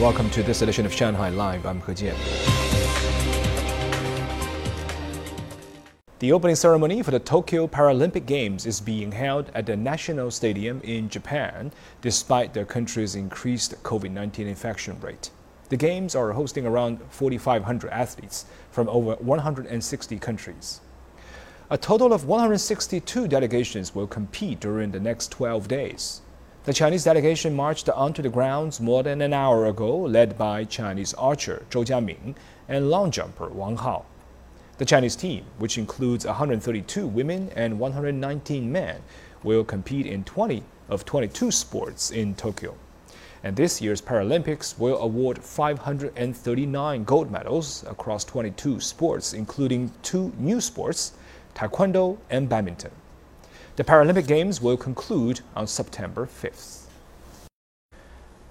Welcome to this edition of Shanghai Live. I'm He Jian. The opening ceremony for the Tokyo Paralympic Games is being held at the National Stadium in Japan, despite the country's increased COVID 19 infection rate. The Games are hosting around 4,500 athletes from over 160 countries. A total of 162 delegations will compete during the next 12 days. The Chinese delegation marched onto the grounds more than an hour ago, led by Chinese archer Zhou Jiamin and long jumper Wang Hao. The Chinese team, which includes 132 women and 119 men, will compete in 20 of 22 sports in Tokyo. And this year's Paralympics will award 539 gold medals across 22 sports, including two new sports, taekwondo and badminton. The Paralympic Games will conclude on September 5th.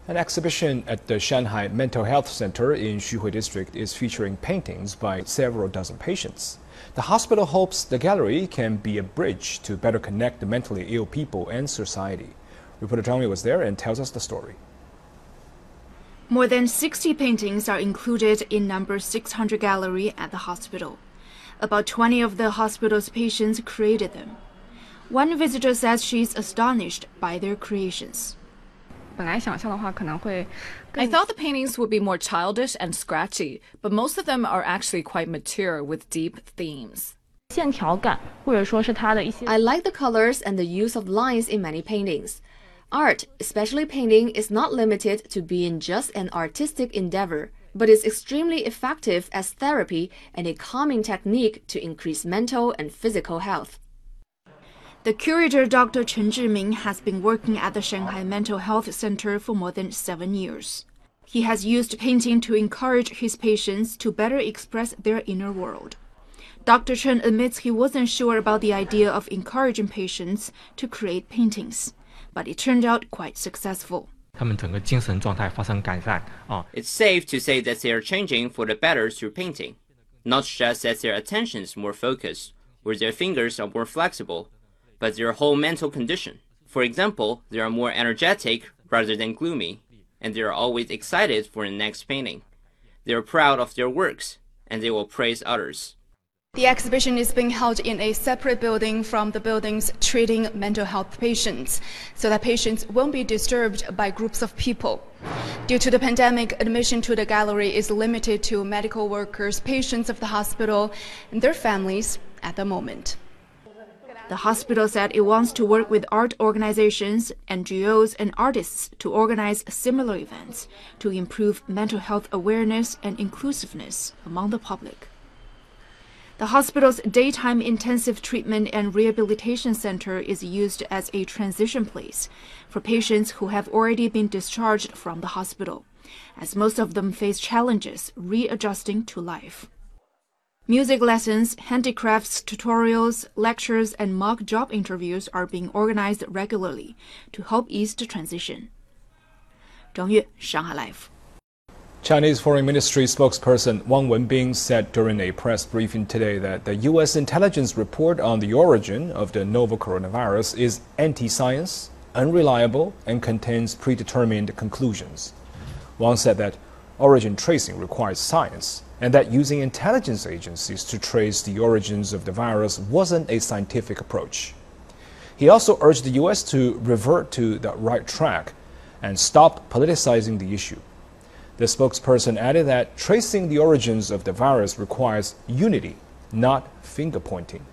An exhibition at the Shanghai Mental Health Center in Xuhui District is featuring paintings by several dozen patients. The hospital hopes the gallery can be a bridge to better connect the mentally ill people and society. Reporter Zhang was there and tells us the story. More than 60 paintings are included in number 600 gallery at the hospital. About 20 of the hospital's patients created them. One visitor says she's astonished by their creations. I thought the paintings would be more childish and scratchy, but most of them are actually quite mature with deep themes. I like the colors and the use of lines in many paintings. Art, especially painting, is not limited to being just an artistic endeavor, but is extremely effective as therapy and a calming technique to increase mental and physical health. The curator, Dr. Chen Zhiming, has been working at the Shanghai Mental Health Center for more than seven years. He has used painting to encourage his patients to better express their inner world. Dr. Chen admits he wasn't sure about the idea of encouraging patients to create paintings, but it turned out quite successful. It's safe to say that they are changing for the better through painting, not just that their attention is more focused or their fingers are more flexible, but their whole mental condition. For example, they are more energetic rather than gloomy, and they are always excited for the next painting. They are proud of their works, and they will praise others. The exhibition is being held in a separate building from the buildings treating mental health patients, so that patients won't be disturbed by groups of people. Due to the pandemic, admission to the gallery is limited to medical workers, patients of the hospital, and their families at the moment. The hospital said it wants to work with art organizations, NGOs, and artists to organize similar events to improve mental health awareness and inclusiveness among the public. The hospital's daytime intensive treatment and rehabilitation center is used as a transition place for patients who have already been discharged from the hospital, as most of them face challenges readjusting to life. Music lessons, handicrafts tutorials, lectures, and mock job interviews are being organized regularly to help ease the transition. Zhang Yue, Shanghai Live. Chinese Foreign Ministry spokesperson Wang Wenbin said during a press briefing today that the U.S. intelligence report on the origin of the novel coronavirus is anti science, unreliable, and contains predetermined conclusions. Wang said that origin tracing requires science and that using intelligence agencies to trace the origins of the virus wasn't a scientific approach. He also urged the U.S. to revert to the right track and stop politicizing the issue. The spokesperson added that tracing the origins of the virus requires unity, not finger pointing.